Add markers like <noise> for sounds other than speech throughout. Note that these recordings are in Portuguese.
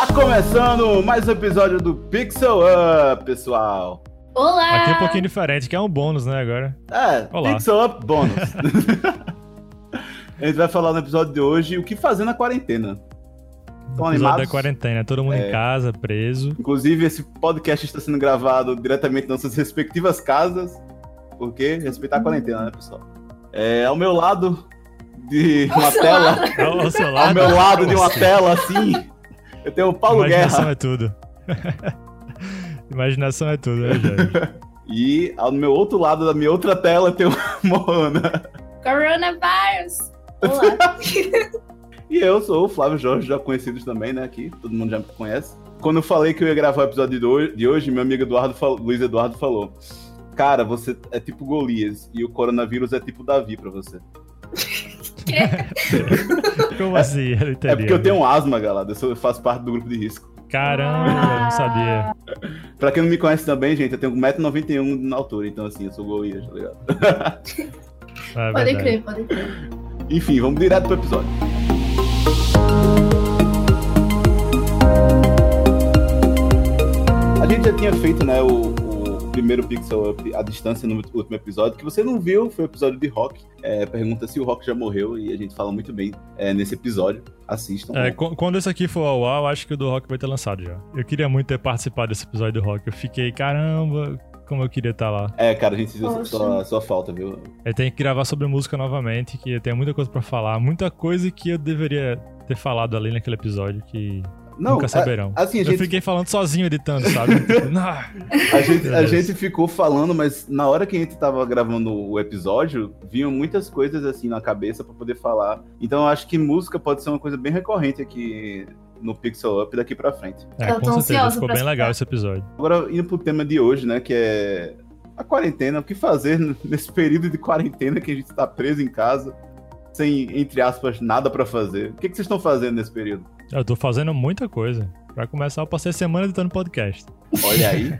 Tá começando mais um episódio do Pixel Up, pessoal. Olá! Aqui é um pouquinho diferente, que é um bônus, né, agora. É, Olá. Pixel Up bônus. <laughs> A gente vai falar no episódio de hoje o que fazer na quarentena. Estão animados? da quarentena, todo mundo É. em casa, preso. Inclusive, esse podcast está sendo gravado diretamente nas suas respectivas casas, porque respeitar a quarentena, né, pessoal? É, ao meu lado de uma tela, Ao, ao seu ao lado. meu lado de uma tela, assim, eu tenho o Paulo Imaginação Guerra. é tudo. <laughs> Imaginação é tudo, né, Jorge? <laughs> E ao meu outro lado da minha outra tela tem o Moana. Coronavirus! Olá! <laughs> E eu sou o Flávio Jorge, já conhecidos também, né, aqui, todo mundo já me conhece. Quando eu falei que eu ia gravar o episódio de hoje, meu amigo Eduardo fal- Luiz Eduardo falou: Cara, você é tipo Golias e o coronavírus é tipo Davi pra você. <laughs> Como assim? Eu não entendi. É porque eu tenho um asma, galera. Eu faço parte do grupo de risco. Caramba, eu não sabia. <laughs> Pra quem não me conhece também, gente, eu tenho 1,91m na altura, então assim, eu sou Golias, tá ligado? <laughs> É Pode crer, pode crer. Enfim, vamos direto pro episódio. A gente já tinha feito, né, o, o primeiro Pixel Up à distância no último episódio, que você não viu, foi o episódio de Rock. É, pergunta se o Rock já morreu, e a gente fala muito bem é, nesse episódio. Assistam. É, qu- quando esse aqui for ao ar, eu acho que o do Rock vai ter lançado já. Eu queria muito ter participado desse episódio do Rock. Eu fiquei, caramba, como eu queria estar lá. É, cara, a gente sentiu sua, sua falta, viu? Eu tenho que gravar sobre música novamente, que eu tenho muita coisa pra falar. Muita coisa que eu deveria ter falado ali naquele episódio que Não, nunca a- saberão. assim, a Eu gente, fiquei falando sozinho editando, sabe? <laughs> A, gente, a gente ficou falando, mas na hora que a gente tava gravando o episódio, vinham muitas coisas assim na cabeça pra poder falar. Então eu acho que música pode ser uma coisa bem recorrente aqui no Pixel Up daqui pra frente. É, Eu com tô certeza, ficou bem legal esse episódio. Agora, indo pro tema de hoje, né, que é a quarentena, o que fazer nesse período de quarentena que a gente tá preso em casa, sem, entre aspas, nada pra fazer. O que, que vocês estão fazendo nesse período? Eu tô fazendo muita coisa. Pra começar, eu passei a semana editando podcast. Olha aí.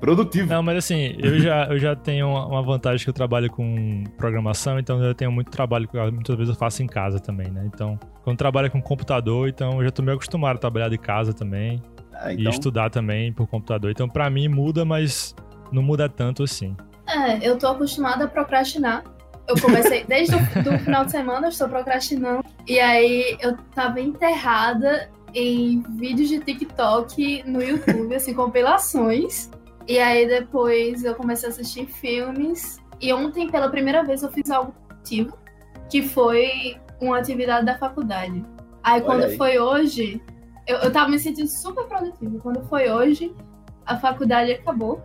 Produtivo. Não, mas assim, eu já, eu já tenho uma vantagem que eu trabalho com programação, então eu tenho muito trabalho que muitas vezes eu faço em casa também, né? Então, quando trabalho com computador, então eu já tô meio acostumado a trabalhar de casa também Ah, e então, estudar também por computador. Então, pra mim muda, mas não muda tanto assim. É, eu tô acostumada a procrastinar. Eu comecei, desde o final de semana, eu estou procrastinando. E aí eu tava enterrada em vídeos de TikTok no YouTube, assim, <laughs> compilações. E aí depois eu comecei a assistir filmes. E ontem, pela primeira vez, eu fiz algo ativo, que foi uma atividade da faculdade. Aí Olha quando aí. foi hoje, eu, eu tava me sentindo super produtiva. Quando foi hoje, a faculdade acabou.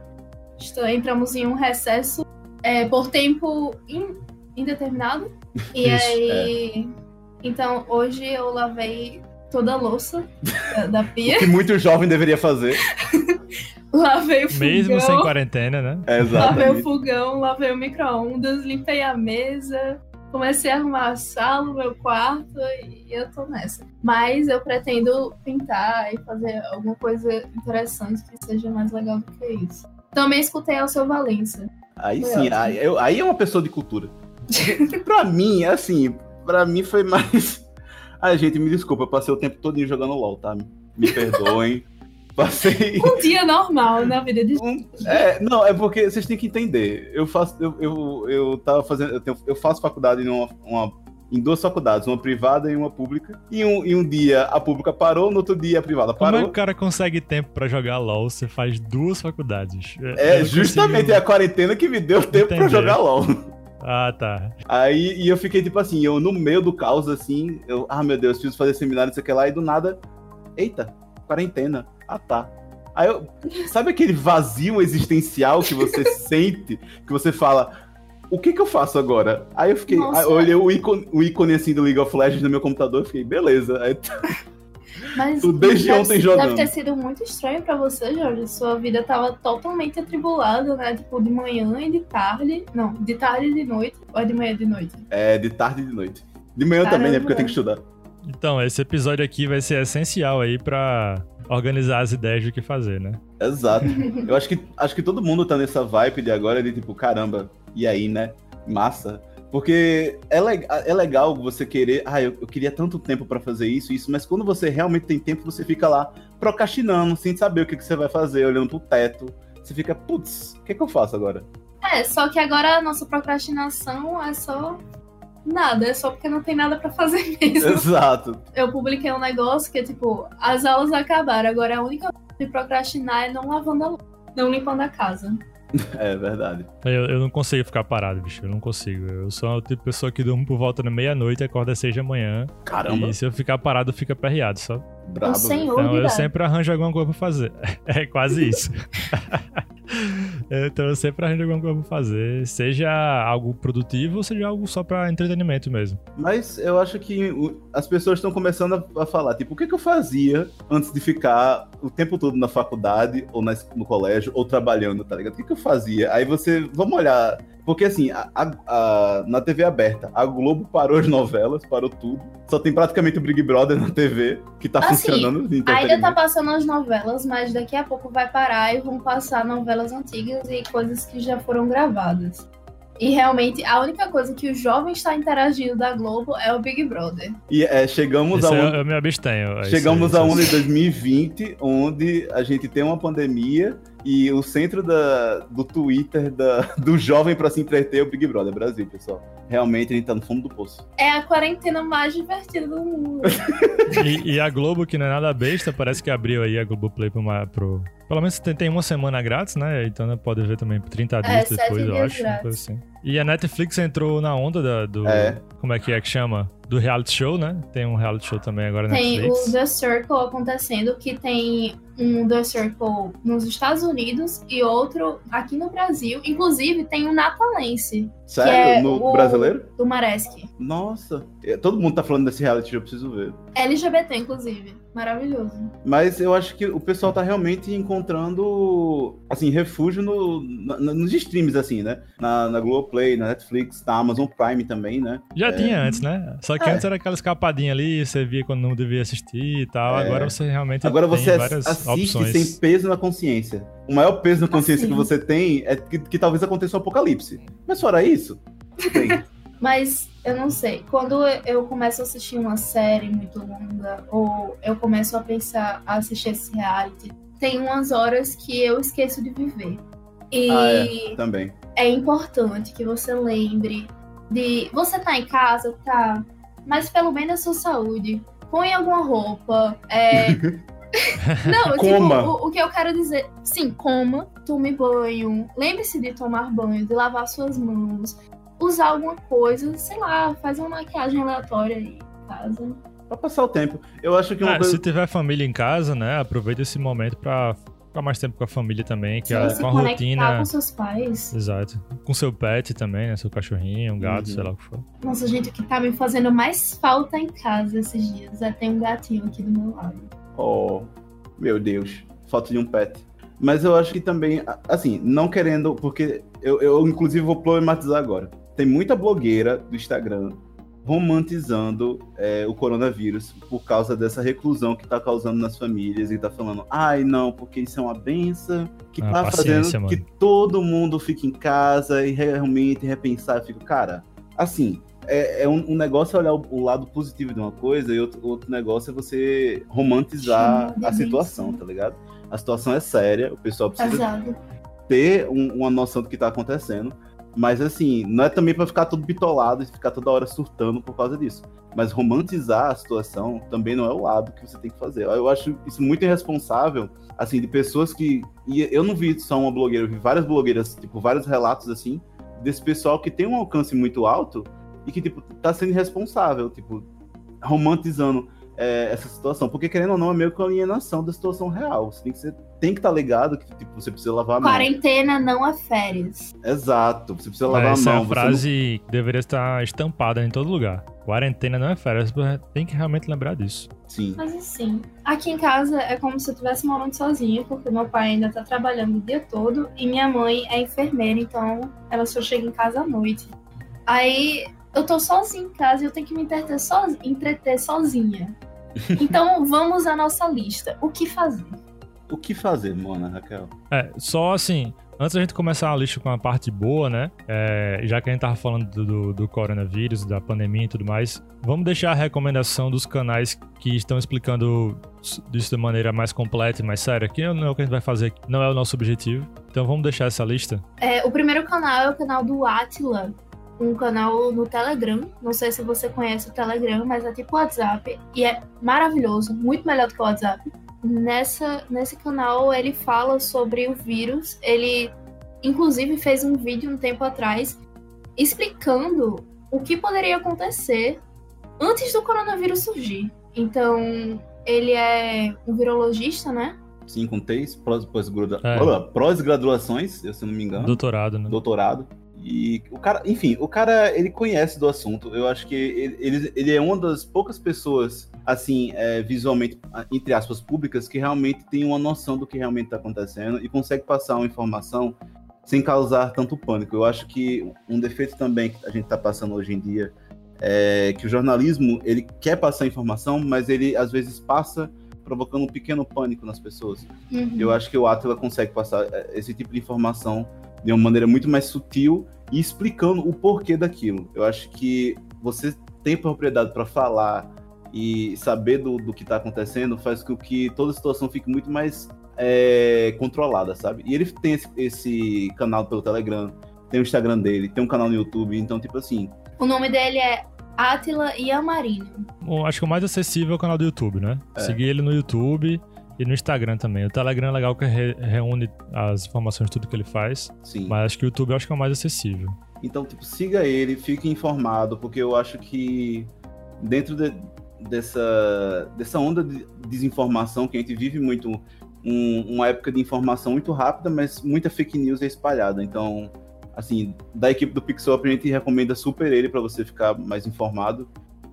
Entramos em um recesso é, por tempo in- indeterminado. E Isso, aí. Então, hoje eu lavei toda a louça da, da <laughs> pia. o que muito jovem deveria fazer. <laughs> lavei o fogão. Mesmo sem quarentena, né? É, Lavei o fogão, lavei o micro-ondas, limpei a mesa, comecei a arrumar a sala, o meu quarto e eu tô nessa. Mas eu pretendo pintar e fazer alguma coisa interessante que seja mais legal do que isso. Também escutei ao seu Valença. Aí Foi sim, ótimo. aí, eu- aí é uma pessoa de cultura. <laughs> pra mim, assim, pra mim foi mais. <laughs> Ai, gente, me desculpa, eu passei o tempo todo jogando LOL, tá? Me perdoem. <laughs> Passei. Um dia normal na vida de Um- é, não, é porque vocês têm que entender. Eu faço, eu, eu, eu tava fazendo, eu, tenho- eu faço faculdade em, uma, uma- em duas faculdades, uma privada e uma pública. E um, e um dia a pública parou, no outro dia a privada Como é que parou. o cara consegue tempo pra jogar LOL? Você faz duas faculdades. É justamente consigo- a quarentena que me deu tempo pra Entender. jogar LOL. Ah, tá. Aí e eu fiquei tipo assim, eu no meio do caos, assim, eu, ah meu Deus, preciso fazer seminário, não sei o que lá, e do nada, eita, quarentena. Ah tá. Aí eu, sabe aquele vazio existencial que você <laughs> sente, que você fala, o que que eu faço agora? Aí eu fiquei, Nossa. aí eu olhei o ícone, o ícone assim do League of Legends no meu computador, eu fiquei, beleza. Aí, <laughs> Mas desde deve, ontem jogando. Deve ter sido muito estranho pra você, Jorge. Sua vida tava totalmente atribulada, né? Tipo, de manhã e de tarde. Não, de tarde e de noite. Ou é de manhã e de noite? é de tarde e de noite. De manhã também, né? Caramba. Porque eu tenho que estudar. Então, esse episódio aqui vai ser essencial aí pra organizar as ideias do que fazer, né? Exato. <laughs> Eu acho que, acho que todo mundo tá nessa vibe de agora de tipo, caramba, e aí, né? Massa. Porque é, le é legal você querer. Ah, eu, eu queria tanto tempo para fazer isso, isso, mas quando você realmente tem tempo, você fica lá procrastinando, sem saber o que, que você vai fazer, olhando pro teto. Você fica, putz, o que, que eu faço agora? É, só que agora a nossa procrastinação é só nada, é só porque não tem nada para fazer <laughs> mesmo. Exato. Eu publiquei um negócio que é tipo, as aulas acabaram, agora a única de procrastinar é não lavando a louça, não limpando a casa. <laughs> É verdade. Eu, eu não consigo ficar parado, bicho. Eu não consigo. Eu sou o tipo de pessoa que durmo por volta da meia-noite e acorda às seis da manhã. Caramba. E se eu ficar parado, fica perreado, só. Brabo. Então eu sempre arranjo alguma coisa pra fazer. <laughs> É quase isso. <laughs> então eu sempre arranjo alguma coisa pra fazer. Seja algo produtivo ou seja algo só pra entretenimento mesmo. Mas eu acho que as pessoas estão começando a, falar, tipo, o que, que eu fazia antes de ficar o tempo todo na faculdade, ou no colégio, ou trabalhando, tá ligado? O que, que eu fazia? Aí você, vamos olhar. Porque assim, a- a- a- na TV aberta, a Globo parou as novelas, parou tudo. Só tem praticamente o Big Brother na TV, que tá Assim, funcionando. de Ainda tá passando as novelas, mas daqui a pouco vai parar e vão passar novelas antigas e coisas que já foram gravadas. E realmente, a única coisa que o jovem está interagindo da Globo é o Big Brother. E é, chegamos Isso a eu, um, eu me abstenho. Isso- Chegamos isso- a um em 2020, onde a gente tem uma pandemia e o centro da, do Twitter da, <laughs> do jovem pra se entreter é o Big Brother Brasil, pessoal. Realmente a gente tá no fundo do poço. É a quarentena mais divertida do mundo. E, e a Globo, que não é nada besta, parece que abriu aí a Globoplay pro, uma- pro. Pelo menos tem, tem uma semana grátis, né? Então né, pode ver também por 30 dias É, depois, eu acho. assim. E a Netflix entrou na onda da- do. É. Como é que é que chama? Do reality show, né? Tem um reality show também agora na Tem Netflix. o The Circle acontecendo, que tem um The Circle nos Estados Unidos e outro aqui no Brasil. Inclusive, tem um natalense, Sério? é no o- brasileiro? do Maresque. Nossa. É, Todo mundo tá falando desse reality, eu preciso ver. LGBT, inclusive. Maravilhoso. Mas eu acho que o pessoal tá realmente encontrando, assim, refúgio no, nos streams, assim, né? Na, na Globoplay, na Netflix, na Amazon Prime também, né? Já É. tinha antes, né? Só que É. antes era aquela escapadinha ali, você via quando não devia assistir e tal. É. Agora você realmente Agora tem você assiste opções. sem peso na consciência. O maior peso na consciência Assim. que você tem é que, que talvez aconteça um apocalipse. Mas fora isso, bem, <laughs> Mas eu não sei. Quando eu começo a assistir uma série muito longa, ou eu começo a pensar a assistir esse reality, tem umas horas que eu esqueço de viver. E Ah, também. é importante que você lembre de. Você tá em casa, tá? Mas pelo menos a sua saúde. Põe alguma roupa. É. <laughs> Não, Coma. tipo, o, o que eu quero dizer. Sim, coma, tome banho. Lembre-se de tomar banho, de lavar suas mãos. Usar alguma coisa, sei lá, faz uma maquiagem aleatória aí em casa. Pra passar o tempo. Eu acho que uma Ah, coisa. Se tiver família em casa, né? Aproveita esse momento pra ficar mais tempo com a família também, que Sim, é a conectar rotina. com seus pais. Exato. Com seu pet também, né? Seu cachorrinho, um gato, Uhum. sei lá o que for. Nossa, gente, o que tá me fazendo mais falta em casa esses dias é ter um gatinho aqui do meu lado. Oh, meu Deus. Falta de um pet. Mas eu acho que também, assim, não querendo, porque eu, eu inclusive vou problematizar agora. Tem muita blogueira do Instagram romantizando é, o coronavírus por causa dessa reclusão que tá causando nas famílias e tá falando, ai não, porque isso é uma benção que Ah, tá fazendo mano. que todo mundo fique em casa e realmente repensar. Eu fico, cara, assim, é, é um, um negócio é olhar o, o lado positivo de uma coisa e outro, outro negócio é você romantizar a situação, tá ligado? A situação é séria, o pessoal precisa Exato. ter um- uma noção do que tá acontecendo. Mas assim, não é também pra ficar todo bitolado e ficar toda hora surtando por causa disso. Mas romantizar a situação também não é o lado que você tem que fazer. Eu acho isso muito irresponsável, assim, de pessoas que. E eu não vi só uma blogueira, eu vi várias blogueiras, tipo, vários relatos assim, desse pessoal que tem um alcance muito alto e que, tipo, tá sendo irresponsável, tipo, romantizando é, essa situação. Porque, querendo ou não, é meio que uma alienação da situação real. Você tem que ser. Tem que estar ligado que tipo, você precisa lavar a mão. Quarentena não é férias. Exato, você precisa lavar Essa a é mão. a você frase que deveria estar estampada em todo lugar. Quarentena não é férias, você tem que realmente lembrar disso. não- Sim. Mas assim, aqui em casa é como se eu estivesse morando sozinha, porque meu pai ainda tá trabalhando o dia todo e minha mãe é enfermeira, então ela só chega em casa à noite. Aí eu tô sozinha em casa e eu tenho que me entreter, sozinha, entreter sozinha. <laughs> Então vamos à nossa lista. O que fazer? O que fazer, Mona, Raquel? É, só assim, Antes da gente começar a lista com a parte boa, né? É, já que a gente tava falando do, do, do, coronavírus, da pandemia e tudo mais, vamos deixar a recomendação dos canais que estão explicando isso de maneira mais completa e mais séria, que não é o que a gente vai fazer, não é o nosso objetivo. Então vamos deixar essa lista. É, o primeiro canal é o canal do Atila, um canal no Telegram. Não sei se você conhece o Telegram, mas é tipo WhatsApp e é maravilhoso, muito melhor do que o WhatsApp. Nessa, nesse canal ele fala sobre o vírus. Ele, inclusive, fez um vídeo um tempo atrás explicando o que poderia acontecer antes do coronavírus surgir. Então, ele é um virologista, né? Sim, com três pós-graduações, é. se eu não me engano. Doutorado, né? Doutorado. E o cara, enfim, o cara, ele conhece do assunto. Eu acho que ele, ele, ele é uma das poucas pessoas, assim, é, visualmente, entre aspas, públicas, que realmente tem uma noção do que realmente está acontecendo e consegue passar uma informação sem causar tanto pânico. Eu acho que um defeito também que a gente está passando hoje em dia é que o jornalismo, ele quer passar informação, mas ele, às vezes, passa provocando um pequeno pânico nas pessoas. Uhum. Eu acho que o Atila consegue passar é, esse tipo de informação de uma maneira muito mais sutil e explicando o porquê daquilo. Eu acho que você tem propriedade para falar e saber do, do que está acontecendo faz com que toda a situação fique muito mais é, controlada, sabe? E ele tem esse, esse, canal pelo Telegram, tem o Instagram dele, tem um canal no YouTube, então, tipo assim. O nome dele é Atila Iamarino. Bom, acho que o mais acessível é o canal do YouTube, né? É. Seguir ele no YouTube e no Instagram também. O Telegram é legal que re reúne as informações de tudo que ele faz. Sim. Mas acho que o YouTube acho que é o mais acessível. Então, tipo, siga ele, fique informado, porque eu acho que dentro de, dessa, dessa onda de desinformação que a gente vive muito, um, uma época de informação muito rápida, mas muita fake news é espalhada. Então, assim, da equipe do Pixel a gente recomenda super ele para você ficar mais informado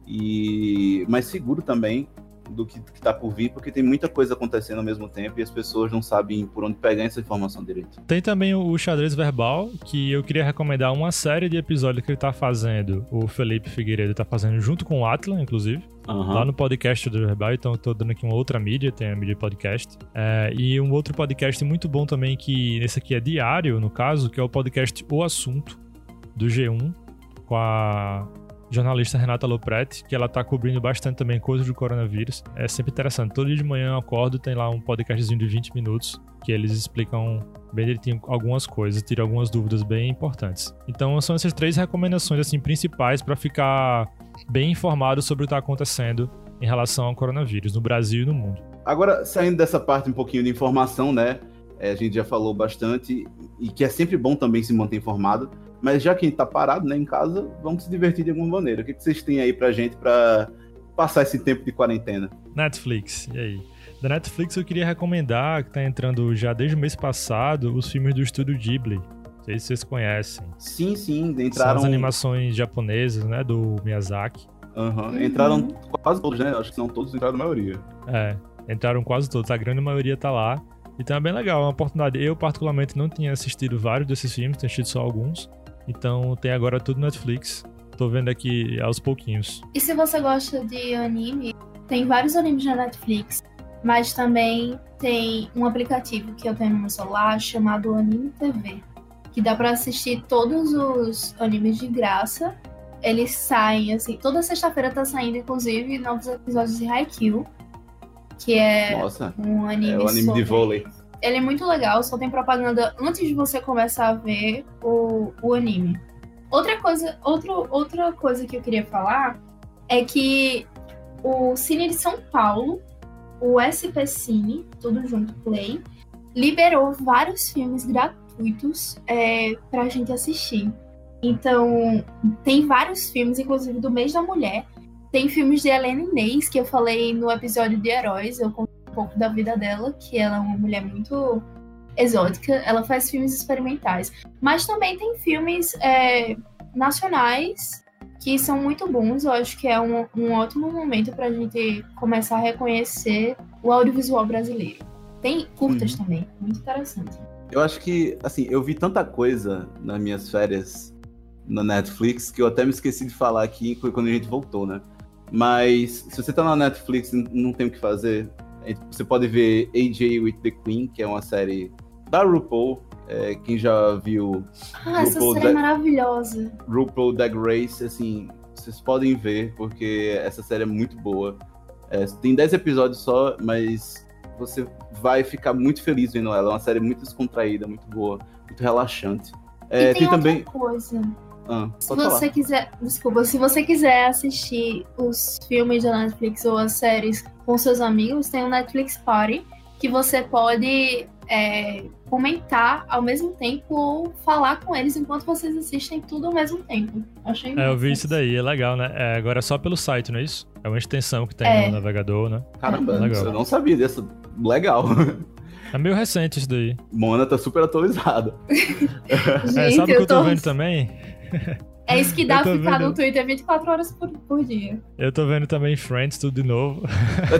e mais seguro também do que está por vir, porque tem muita coisa acontecendo ao mesmo tempo e as pessoas não sabem por onde pegar essa informação direito. Tem também o xadrez verbal, que eu queria recomendar uma série de episódios que ele está fazendo, o Felipe Figueiredo está fazendo junto com o Atlan, inclusive. Uhum. Lá no podcast do Verbal, então eu tô dando aqui uma outra mídia, tem a mídia podcast. É, e um outro podcast muito bom também, que esse aqui é diário, no caso, que é o podcast O Assunto, do G1, com a jornalista Renata Lopretti, que ela tá cobrindo bastante também coisas do coronavírus. É sempre interessante. Todo dia de manhã eu acordo, tem lá um podcastzinho de 20 minutos que eles explicam bem direitinho algumas coisas, tiram algumas dúvidas bem importantes. Então são essas três recomendações assim principais para ficar bem informado sobre o que está acontecendo em relação ao coronavírus no Brasil e no mundo. Agora, saindo dessa parte um pouquinho de informação, né? É, a gente já falou bastante e que é sempre bom também se manter informado. Mas já que a gente tá parado né, em casa, vamos se divertir de alguma maneira. O que, que vocês têm aí pra gente pra passar esse tempo de quarentena? Netflix, e aí? Da Netflix eu queria recomendar, que tá entrando já desde o mês passado, os filmes do estúdio Ghibli. Não sei se vocês conhecem. Sim, sim, entraram... São as animações japonesas, né, do Miyazaki. Uhum. Entraram uhum. quase todos, né? Acho que não todos, entraram a maioria. É, entraram quase todos. A grande maioria tá lá. Então é bem legal, é uma oportunidade. Eu, particularmente, não tinha assistido vários desses filmes, tinha assistido só alguns. Então tem agora tudo Netflix. Tô vendo aqui aos pouquinhos. E se você gosta de anime, tem vários animes na Netflix, mas também tem um aplicativo que eu tenho no meu celular chamado Anime TV, que dá para assistir todos os animes de graça. Eles saem assim, toda sexta-feira tá saindo inclusive novos episódios de Haikyuu, que é Nossa, um anime, é um anime sobre... de vôlei ele é muito legal, só tem propaganda antes de você começar a ver o, o anime. Outra coisa, outro, outra coisa que eu queria falar é que o Cine de São Paulo, o SP Cine, tudo junto, Play, liberou vários filmes gratuitos é, pra gente assistir. Então, tem vários filmes, inclusive do mês da mulher. Tem filmes de Helena Inês, que eu falei no episódio de Heróis. Eu pouco da vida dela, que ela é uma mulher muito exótica, ela faz filmes experimentais. Mas também tem filmes é, nacionais que são muito bons. Eu acho que é um, um ótimo momento para a gente começar a reconhecer o audiovisual brasileiro. Tem curtas uhum. também, muito interessante. Eu acho que, assim, eu vi tanta coisa nas minhas férias na Netflix que eu até me esqueci de falar aqui quando a gente voltou, né? Mas se você tá na Netflix e não tem o que fazer, você pode ver AJ with the Queen, que é uma série da RuPaul. É, quem já viu Ah, essa RuPaul série é Drag- maravilhosa. RuPaul Drag Race, assim, vocês podem ver, porque essa série é muito boa. É, tem 10 episódios só, mas você vai ficar muito feliz vendo ela. É uma série muito descontraída, muito boa, muito relaxante. É, tem, tem também. coisa. Ah, Se pode falar. você quiser, desculpa, se você quiser assistir os filmes da Netflix ou as séries com seus amigos, tem o Netflix Party, que você pode é, comentar ao mesmo tempo ou falar com eles enquanto vocês assistem tudo ao mesmo tempo. Achei É, eu vi isso daí, é legal, né? É, agora é só pelo site, não é isso? É uma extensão que tem É. no navegador, né? Caramba, Legal. eu não sabia dessa. Legal. É meio recente isso daí. Mona tá super atualizada. Gente, <laughs> é, sabe o que eu tô tô- vendo também? <laughs> É isso que dá ficar vendo. no Twitter 24 horas por, por dia. Eu tô vendo também Friends, tudo de novo.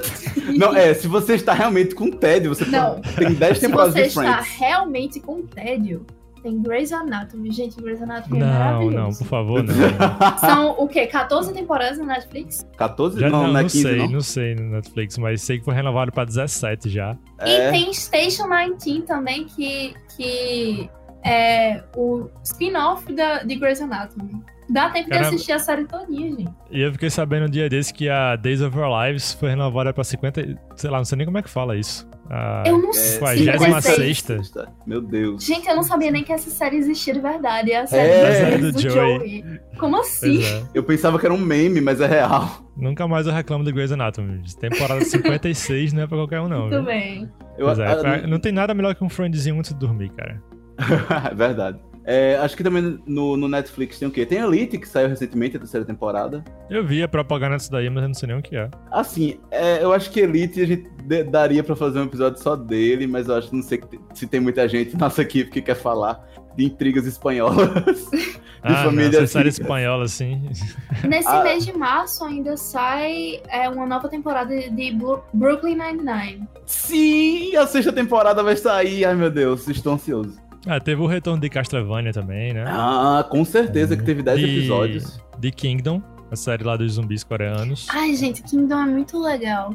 <laughs> não, é, se você está realmente com tédio, você Não. tem 10 Se temporadas você de está Friends. realmente com tédio, tem Grey's Anatomy. Gente, Grey's Anatomy é Não, maravilhoso. não, por favor, não. <laughs> São o quê? 14 temporadas na Netflix? 14? Já, não, não, não é não 15, sei, não. não sei no Netflix, mas sei que foi renovado pra 17 já. É, E tem Station 19 também, que, que é o spin-off da- de Grey's Anatomy. Dá tempo Caramba. de assistir a série todinha, gente. E eu fiquei sabendo um dia desse que a Days of Our Lives foi renovada pra 50. Sei lá, não sei nem como é que fala isso. A Eu não é, sei. 56. 56. Meu Deus. Gente, eu não sabia nem que essa série existia de verdade. É a É, série a das série do do, Joey. Joey. Como assim? É. Eu pensava que era um meme, mas é real. Nunca mais eu reclamo de Grey's Anatomy. Temporada 56 não é pra qualquer um, não. Muito viu? bem. Eu, é, pra- não tem nada melhor que um friendzinho antes de dormir, cara. <laughs> é verdade. É, acho que também no, no Netflix tem o quê? Tem Elite, que saiu recentemente, a terceira temporada. Eu vi a propaganda disso daí, mas eu não sei nem o que é. Assim, é, eu acho que Elite a gente de- daria pra fazer um episódio só dele, mas eu acho que não sei se tem muita gente na nossa equipe que quer falar de intrigas espanholas. <laughs> Ah, família não, essa série espanhola, assim. Nesse Ah. mês de março ainda sai é, uma nova temporada de Brooklyn Nine-Nine. Sim, a sexta temporada vai sair. Ai, meu Deus, estou ansioso. Ah, teve o retorno de Castlevania também, né? Ah, com certeza que teve 10 De- episódios. De Kingdom, a série lá dos zumbis coreanos. Ai, gente, Kingdom é muito legal.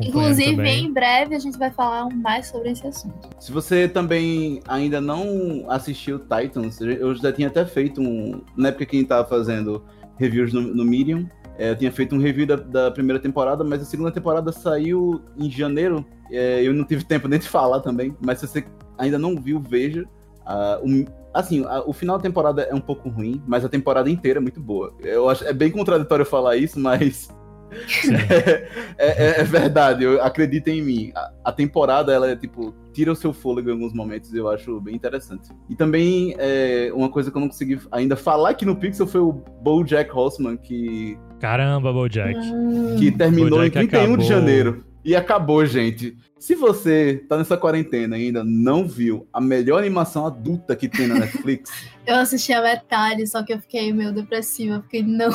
Inclusive, também. em breve a gente vai falar mais sobre esse assunto. Se você também ainda não assistiu Titans, eu já tinha até feito um. Na época que a gente tava fazendo reviews no, no Medium, é, eu tinha feito um review da, da primeira temporada, mas a segunda temporada saiu em janeiro. é, eu não tive tempo <laughs> nem de falar também, mas se você ainda não viu, veja. Ah, o- assim, a- o final da temporada é um pouco ruim, mas a temporada inteira é muito boa. Eu acho, é bem contraditório falar isso, mas <laughs> é, é- é verdade, eu, acreditem em mim. A, a temporada, ela é tipo, tira o seu fôlego em alguns momentos, eu acho bem interessante. E também, é, uma coisa que eu não consegui ainda falar aqui no Pixel foi o BoJack Horseman, que, Caramba, Bojack. Hum. que terminou BoJack em 31 de acabou. janeiro. E acabou, gente. Se você tá nessa quarentena e ainda não viu a melhor animação adulta que tem na Netflix, <laughs> Eu assisti a metade, só que eu fiquei meio depressiva, porque não.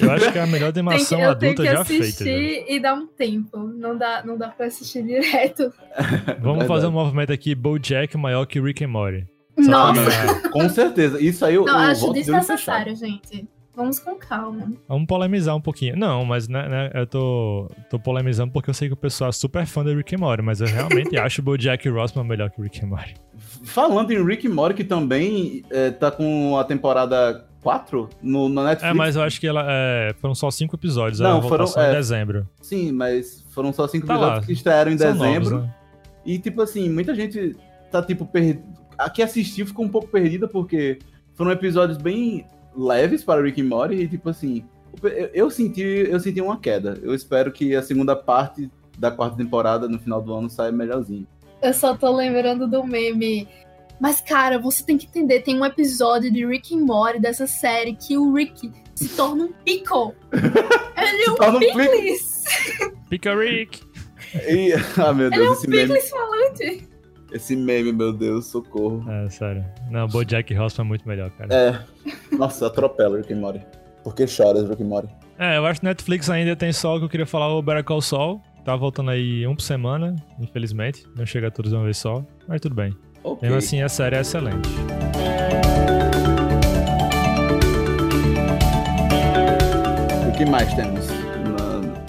Eu acho que é a melhor Tem que, animação eu tenho adulta que já feita. assistir velho. e dar um tempo. Não dá, não dá pra assistir direto. <laughs> Vamos Verdade. fazer um movimento aqui, Bojack maior que Rick and Morty. Nossa! pra- com certeza. Isso aí eu, Não, eu acho fechado. desnecessário, gente. Vamos com calma. Vamos polemizar um pouquinho. Não, mas né, né, eu tô, tô polemizando porque eu sei que o pessoal é super fã de Rick and Morty, mas eu realmente <laughs> acho o Bojack Horseman melhor que Rick and Morty. Falando em Rick e Morty, que também é, tá com a temporada 4 no, na Netflix. É, mas eu acho que ela, é, foram só cinco episódios. Não, foram- é. em dezembro. Sim, mas foram só cinco Tá episódios lá. que estrearam em São dezembro. novos, né? E, tipo assim, muita gente tá, tipo, perdido. A que assistiu ficou um pouco perdida, porque foram episódios bem leves para Rick e Morty, e, tipo assim, eu, eu senti, eu senti uma queda. Eu espero que a segunda parte da quarta temporada, no final do ano, saia melhorzinho. Eu só tô lembrando do meme. Mas, cara, você tem que entender, tem um episódio de Rick and Morty dessa série que o Rick se torna um pickle. <laughs> Ele é um pickle. pickles. Pica Rick! E, <laughs> ah, meu Ele é Deus, um esse meme, pickles falante. Esse meme, meu Deus, socorro. É, sério. Não, Bojack Horseman é muito melhor, cara. É, nossa, atropela Rick e Morty. Por que choras, Rick e Morty? É, eu acho que Netflix ainda tem só o que eu queria falar, o Better Call Saul. Tá voltando aí um por semana, infelizmente. Não chega todos de uma vez só, mas tudo bem. Ok. Mesmo assim, a série é excelente. O que mais temos?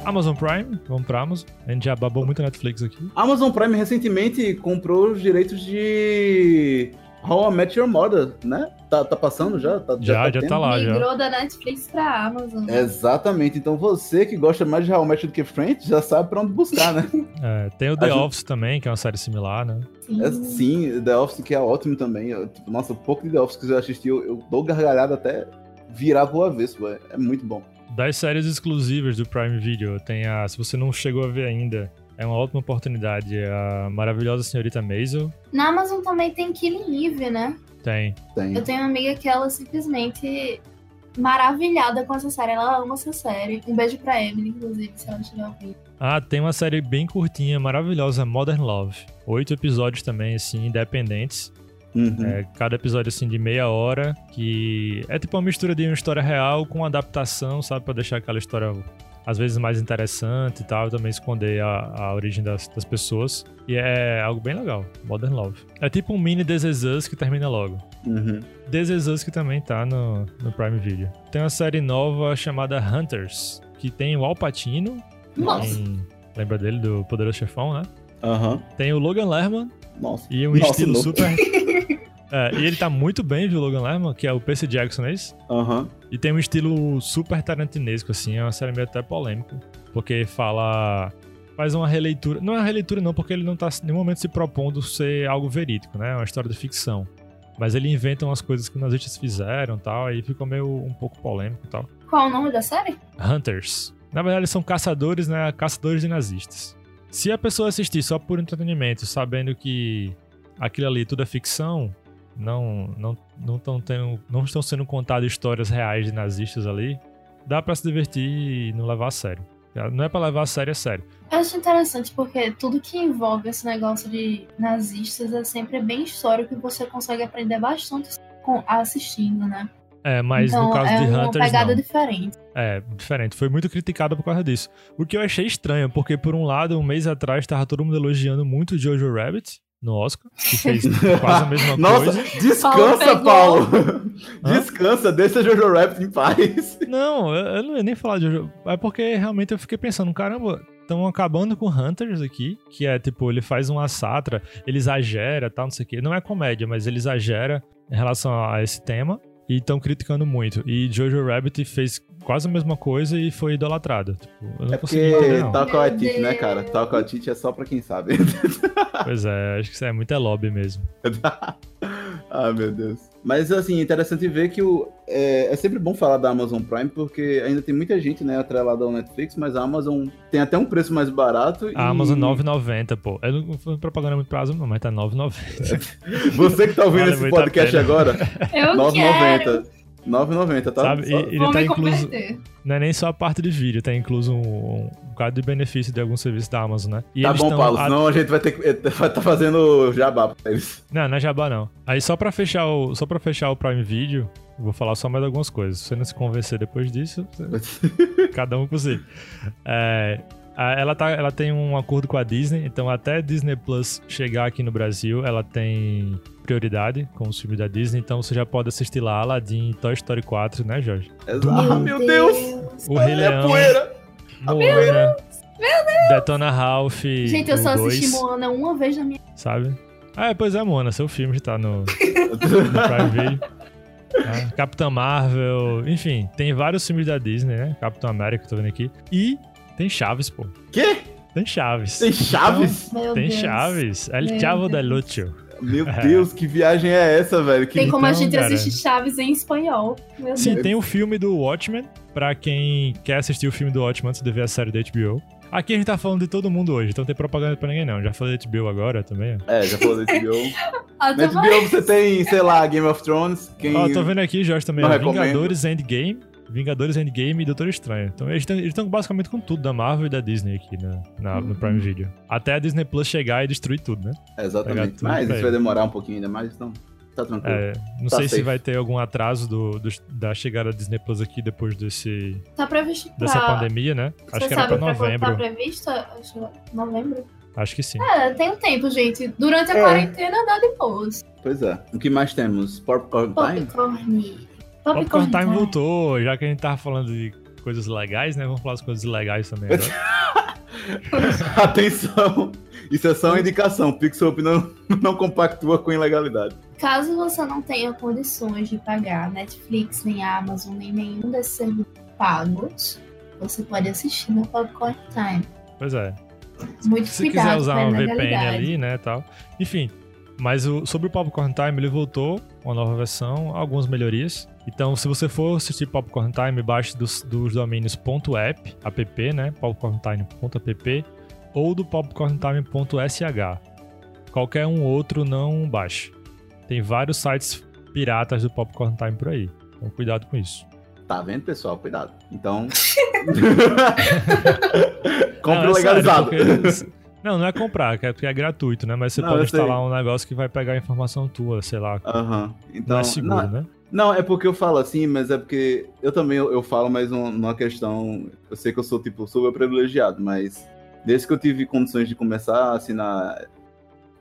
Amazon Prime, vamos pra Amazon. A gente já babou muito a Netflix aqui. Amazon Prime recentemente comprou os direitos de How I Met Your Mother, né? Tá, tá passando já? Tá, Já, já tendo? tá lá, já. Migrou da Netflix pra Amazon. Exatamente. Então você que gosta mais de How I Met do que Friends, já sabe pra onde buscar, né? <laughs> É, tem o The A gente- Office também, que é uma série similar, né? Sim. É, sim, The Office que é ótimo também. Eu, tipo, nossa, o pouco de The Office que eu assisti, eu, eu dou gargalhada até virar pro avesso. É muito bom. Das séries exclusivas do Prime Video, tem a. Se você não chegou a ver ainda, é uma ótima oportunidade. A maravilhosa senhorita Maisel. Na Amazon também tem Killing Eve, né? Tem. Tem. Eu tenho uma amiga que ela simplesmente maravilhada com essa série. Ela ama essa série. Um beijo pra Emily, inclusive, se ela estiver ouvindo. Ah, tem uma série bem curtinha, maravilhosa, Modern Love. Oito episódios também, assim, independentes. Uhum. É, cada episódio, assim, de meia hora, que é tipo uma mistura de uma história real com adaptação, sabe? Pra deixar aquela história, às vezes, mais interessante e tal, também esconder a, a origem das, das pessoas. E é algo bem legal, Modern Love. É tipo um mini This Is Us que termina logo. Uhum. This Is Us que também tá no, no Prime Video. Tem uma série nova chamada Hunters, que tem o Al Pacino, Nossa. tem- lembra dele, do Poderoso Chefão, né? Aham. Tem o Logan Lerman, Nossa. e um Nossa, estilo não. super... <laughs> É, e ele tá muito bem, viu, Logan Lerman, que é o Percy Jackson, é isso? Aham. E tem um estilo super tarantinesco, assim, é uma série meio até polêmica, porque fala... Faz uma releitura... Não é uma releitura não, porque ele não tá em nenhum momento se propondo ser algo verídico, né? É uma história de ficção. Mas ele inventa umas coisas que os nazistas fizeram e tal, aí ficou meio um pouco polêmico e tal. Qual o nome da série? Hunters. Na verdade, eles são caçadores, né? Caçadores de nazistas. Se a pessoa assistir só por entretenimento, sabendo que aquilo ali tudo é ficção, não não não estão tendo, não estão sendo contadas histórias reais de nazistas ali, dá pra se divertir e não levar a sério. Não é pra levar a sério, é sério. Eu acho interessante porque tudo que envolve esse negócio de nazistas é sempre bem histórico e você consegue aprender bastante com, assistindo, né? É, mas então no caso é de uma Hunters pegada não. diferente. É, diferente. Foi muito criticado por causa disso. O que eu achei estranho, porque por um lado, um mês atrás, tava todo mundo elogiando muito Jojo Rabbit no Oscar, que fez <laughs> quase a mesma Nossa, coisa. descansa. Paulo. Hã? descansa, deixa Jojo Rabbit em paz. Não, eu, eu não ia nem falar de Jojo. É porque realmente eu fiquei pensando, caramba, estão acabando com Hunters aqui, que é tipo, ele faz uma sátira, ele exagera, tal, não sei o quê. Não é comédia, mas ele exagera em relação a esse tema. E estão criticando muito. E Jojo Rabbit fez quase a mesma coisa e foi idolatrado. Tipo, eu não É porque entender. Taco Meu Waititi, né, cara? Taco Waititi é só pra quem sabe. Pois é, acho que isso é muito é lobby mesmo. <laughs> ah, meu Deus. Mas, assim, é interessante ver que o, é, é sempre bom falar da Amazon Prime, porque ainda tem muita gente, né, atrelada ao Netflix, mas a Amazon tem até um preço mais barato. A e Amazon 9,90, pô. Eu não fui propaganda muito pra Amazon, não, mas tá 9,90. <laughs> Você que tá ouvindo Vale esse podcast agora, Eu quero! 9,90. 9,90, tá? Sabe? Só- E- ele Vou tá incluso. converter. Não é nem só a parte de vídeo, tá incluso um, um bocado de benefício de alguns serviços da Amazon, né? E Tá eles bom, Paulo, a- senão a gente vai ter que vai tá fazendo jabá pra eles. Não, não é jabá não. Aí só pra fechar o, só pra fechar o Prime Video, eu vou falar só mais algumas coisas. Se você não se convencer depois disso, você- <laughs> cada um por si. É, ela, tá, ela tem um acordo com a Disney, então até Disney Plus chegar aqui no Brasil, ela tem prioridade com os filmes da Disney, então você já pode assistir lá Aladdin e Toy Story 4, né, Jorge? Ah, meu Deus! O Rei É Leão, poeira! Moana, Detona Ralph, Gente, eu só o assisti 2, Moana uma vez na minha sabe? Ah, pois é, Moana, seu filme já tá no, <laughs> no Prime Video. Ah, Capitã Marvel, enfim, tem vários filmes da Disney, né? Capitão América, tô vendo aqui. E tem Chaves, pô. Quê? Tem Chaves. Tem Chaves? Meu Tem Deus. Chaves. El Meu Chavo del Lucho. Meu Deus, que viagem é essa, velho? Que... Tem como a Então, gente cara. assistir Chaves em espanhol. Meu Sim, Deus. tem o filme do Watchmen, pra quem quer assistir o filme do Watchmen antes de ver a série da HBO. Aqui a gente tá falando de todo mundo hoje, então não tem propaganda pra ninguém não. Já falei da HBO agora também. É, já falou da HBO. <laughs> Na. HBO você tem, sei lá, Game of Thrones. Quem... Ó, tô vendo aqui, Jorge, também, Não ó, recomendo. Vingadores Endgame, Vingadores Endgame e Doutor Estranho. Então eles estão basicamente com tudo da Marvel e da Disney aqui na, na- no Prime Video. Até a Disney Plus chegar e destruir tudo, né? É, exatamente. tudo Mas pra isso ele. vai demorar um pouquinho ainda mais, então tá tranquilo. É, não Tá sei se safe. vai ter algum atraso do, do- da chegada da Disney Plus aqui depois desse, Tá previsto pra... dessa pandemia, né? Acho Você que era pra pra quando novembro. tá previsto? Acho que novembro. Acho que sim. É, tem um tempo, gente. Durante a É. quarentena dá de boas. Pois é. O que mais temos? Popcorn Time? Popcorn. Popcorn Time voltou, já que a gente tava falando de coisas legais, né? Vamos falar das coisas legais também agora. <laughs> Atenção! Isso é só uma indicação. Pixel não, não compactua com ilegalidade. Caso você não tenha condições de pagar Netflix, nem Amazon, nem nenhum desses serviços pagos, você pode assistir no Popcorn Time. Pois é. Muito Se cuidado quiser usar uma VPN ali, né, tal. Enfim, mas o, sobre o Popcorn Time, ele voltou, uma nova versão, algumas melhorias. Então, se você for assistir Popcorn Time, baixe dos, dos domínios .app, app, né, popcorntime.app, ou do popcorntime.sh. Qualquer um outro não baixe. Tem vários sites piratas do Popcorn Time por aí. Então, cuidado com isso. Tá vendo, pessoal? Cuidado. Então. <laughs> <laughs> Compre é legalizado. sério, porque- Não, não é comprar, é porque é gratuito, né? Mas você Não, pode instalar um negócio que vai pegar a informação tua, sei lá. Aham. Então, não é seguro, não, né? não, é porque eu falo assim, mas é porque eu também eu, eu falo, mas um- numa questão. Eu sei que eu sou, tipo, super privilegiado, mas desde que eu tive condições de começar a assinar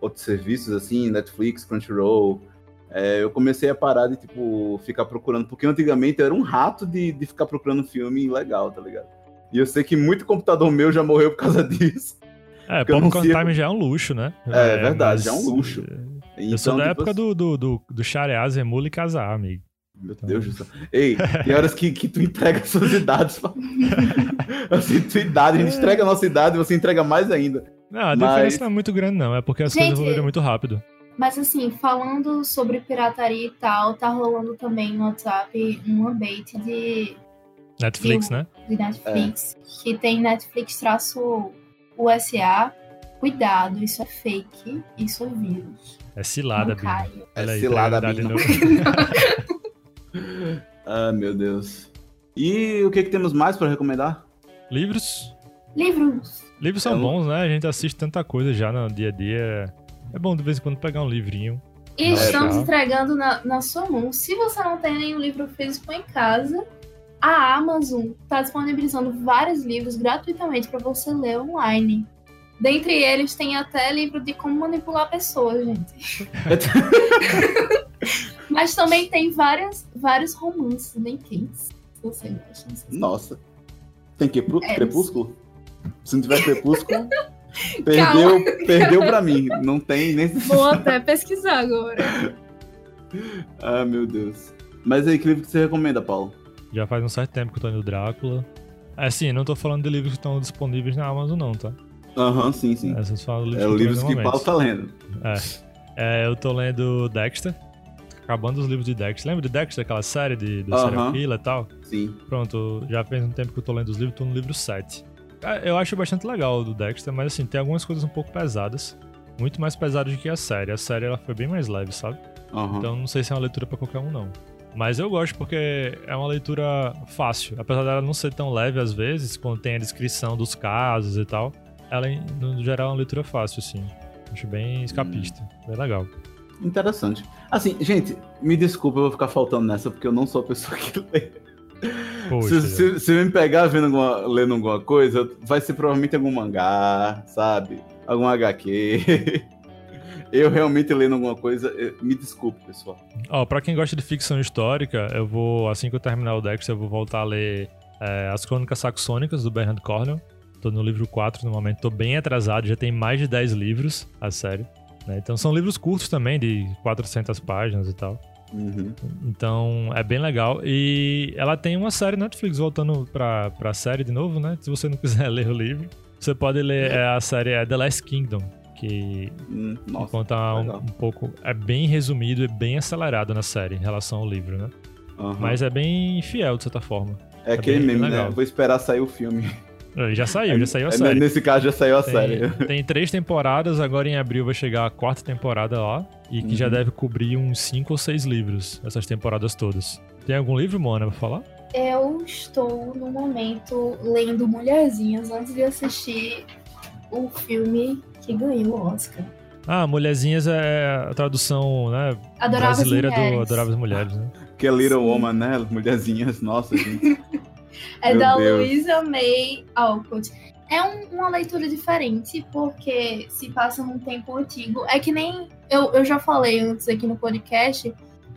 outros serviços, assim, Netflix, Crunchyroll, é, eu comecei a parar de, tipo, ficar procurando. Porque antigamente eu era um rato de, de ficar procurando filme legal, tá ligado? E eu sei que muito computador meu já morreu por causa <laughs> disso. É, Popcorn consigo- Time já é um luxo, né? É, verdade, mas- já é um luxo. Eu sou Então, da tipo, época do, do, do, do Shareaz, Remula e Casar, amigo. Meu Deus do céu. Ei, tem horas que, que tu entrega suas idades. <laughs> assim, tua idade, a gente entrega a nossa idade e você entrega mais ainda. Não, a Mas- diferença não é muito grande, não. É porque as Gente, coisas evoluíram muito rápido. Mas assim, falando sobre pirataria e tal, tá rolando também no WhatsApp um update de, Netflix, Eu- né? de Netflix, que tem Netflix traço USA. Cuidado, isso é fake, isso é vírus. É cilada, não Bino. É aí, cilada, prioridade Bino. no- <laughs> Ah, meu Deus. E o que, que temos mais pra recomendar? Livros. Livros. Livros são Eu- bons, né? A gente assiste tanta coisa já no dia a dia. É bom de vez em quando pegar um livrinho. E É, estamos tá. entregando na, na sua mão. Se você não tem nenhum livro físico em casa, a Amazon está disponibilizando vários livros gratuitamente para você ler online. Dentre eles tem até livro de como manipular pessoas, gente. <laughs> Mas também tem várias, vários romances bem quentes. Você gosta. não sei se- Nossa. Tem que É, crepúsculo? Se não tiver crepúsculo, <laughs> perdeu, perdeu pra mim. Não tem nem. Vou até pesquisar agora. <laughs> Ah, meu Deus. Mas aí, que livro que você recomenda, Paulo? Já faz um certo tempo que eu tô no Drácula. É assim, não tô falando de livros que estão disponíveis na Amazon, não, tá? Aham, sim, sim. É, de É livros o que eu tô livro lendo que Paulo tá lendo. É, eu tô lendo Dexter. Acabando os livros de Dexter. Lembra de Dexter, aquela série de, do Aham. serial killer e tal? Sim. Pronto, já faz um tempo que eu tô lendo os livros, tô no livro 7. Ah, Eu acho bastante legal o do Dexter, mas assim, tem algumas coisas um pouco pesadas. Muito mais pesadas do que a série. A série ela foi bem mais leve, sabe? Aham. Então não sei se é uma leitura pra qualquer um, não. Mas eu gosto porque é uma leitura fácil. Apesar dela não ser tão leve às vezes, quando tem a descrição dos casos e tal, ela, no geral, é uma leitura fácil, assim. Acho bem escapista. Bem legal. Interessante. Assim, gente, me desculpa, eu vou ficar faltando nessa, porque eu não sou a pessoa que <laughs> lê. Poxa, Se, se, se me pegar vendo alguma, lendo alguma coisa, vai ser provavelmente algum mangá, sabe? Algum HQ. <laughs> Eu realmente lendo alguma coisa, me desculpe, pessoal. Ó, pra quem gosta de ficção histórica, eu vou, assim que eu terminar o Dexter, eu vou voltar a ler é, As Crônicas Saxônicas, do Bernard Cornwell. Tô no livro 4 no momento, tô bem atrasado, já tem mais de 10 livros, a série. né? Então são livros curtos também, de 400 páginas e tal. Uhum. Então é bem legal. E ela tem uma série Netflix, voltando pra, pra série de novo, né? Se você não quiser <laughs> ler o livro, você pode ler é, a série é The Last Kingdom, que Hum, que Nossa. conta um, um pouco. É bem resumido e bem acelerado na série em relação ao livro, né? Aham. Mas é bem fiel, de certa forma. é aquele bem- meme, né? Vou esperar sair o filme. Já saiu, já saiu a É, série. Nesse caso já saiu a série. Tem, <laughs> tem três temporadas, agora em abril vai chegar a quarta temporada lá. E que já Uhum. deve cobrir uns cinco ou seis livros, essas temporadas todas. Tem algum livro, Mona, pra falar? Eu estou, no momento, lendo Mulherzinhas antes de assistir o filme que ganhou o Oscar. Ah, Mulherzinhas é a tradução né, Adoráveis brasileira Mulheres. do Adoráveis Mulheres, né? Que é Little Sim. Woman, né? Mulherzinhas. Nossa, gente. <laughs> É Meu da Deus. Louisa May Alcott. É um- uma leitura diferente, porque se passa num tempo antigo. É que nem eu, eu já falei antes aqui no podcast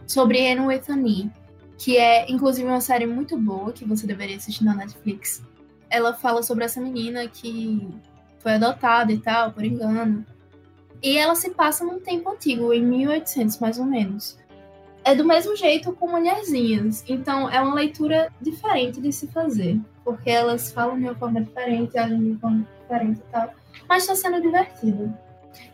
sobre Anne with an E, que é inclusive uma série muito boa que você deveria assistir na Netflix. Ela fala sobre essa menina que foi adotada e tal, por engano. E ela se passa num tempo antigo, em 1800 mais ou menos. É do mesmo jeito com Mulherzinhas. Então é uma leitura diferente de se fazer. Porque elas falam de uma forma diferente, agem de uma forma diferente e tal. Mas está sendo divertido.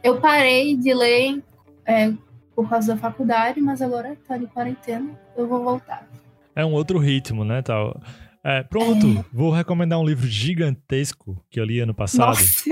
Eu parei de ler é, por causa da faculdade, mas agora tá de quarentena, eu vou voltar. É um outro ritmo, né, tal. É, pronto, é. vou recomendar um livro gigantesco que eu li ano passado. Nossa.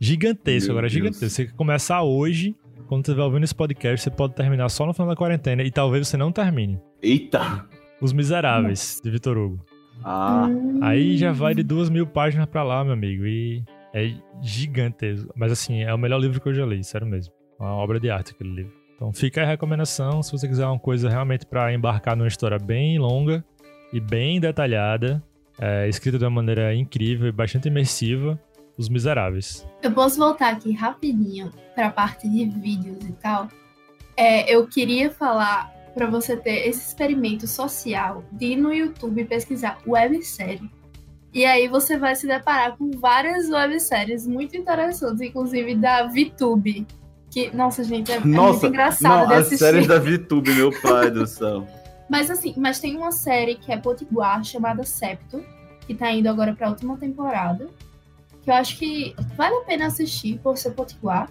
Gigantesco, Meu agora Deus. gigantesco. Você começar hoje, quando você estiver ouvindo esse podcast, você pode terminar só no final da quarentena e talvez você não termine. Eita! Os Miseráveis, Nossa. de Vitor Hugo. Ah. Aí já vai de duas mil páginas pra lá, meu amigo. E é gigantesco. Mas assim, é o melhor livro que eu já li, sério mesmo. Uma obra de arte aquele livro. Então fica a recomendação, se você quiser uma coisa realmente para embarcar numa história bem longa e bem detalhada, é, escrita de uma maneira incrível e bastante imersiva, Os Miseráveis. Eu posso voltar aqui rapidinho para a parte de vídeos e tal. É, eu queria falar para você ter esse experimento social de ir no YouTube pesquisar websérie. E aí você vai se deparar com várias webséries muito interessantes, inclusive da VTube, que, nossa, gente, é, nossa, é muito engraçado não, de assistir. As séries da VTube, meu pai do céu. <laughs> Mas assim, mas tem uma série que é Potiguar, chamada Septo, que tá indo agora pra última temporada. Que eu acho que vale a pena assistir por ser Potiguar.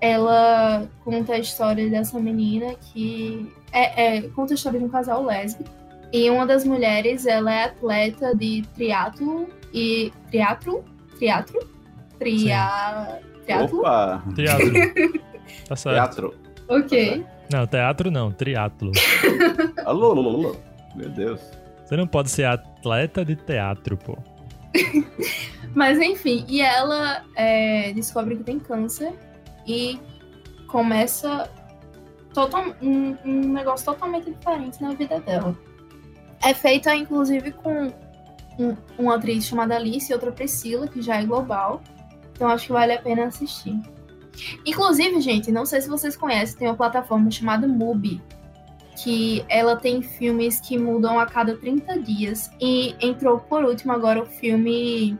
Ela conta a história dessa menina que. É, é, conta a história de um casal lésbico. E uma das mulheres, ela é atleta de triatlo e. Triatlo? Triatlo? Tria... Teatro? Opa! Teatro. <laughs> tá certo. Teatro. Ok. Não, teatro não, triatlo. <laughs> alô, alô, alô. Meu Deus. Você não pode ser atleta de teatro, pô. <laughs> Mas enfim, e ela é, descobre que tem câncer e começa total, um, um, negócio totalmente diferente na vida dela. É feita, inclusive, com um, uma atriz chamada Alice e outra Priscila, que já é global. Então acho que vale a pena assistir. Inclusive, gente, não sei se vocês conhecem, tem uma plataforma chamada Mubi, que ela tem filmes que mudam a cada 30 dias. E entrou por último agora o filme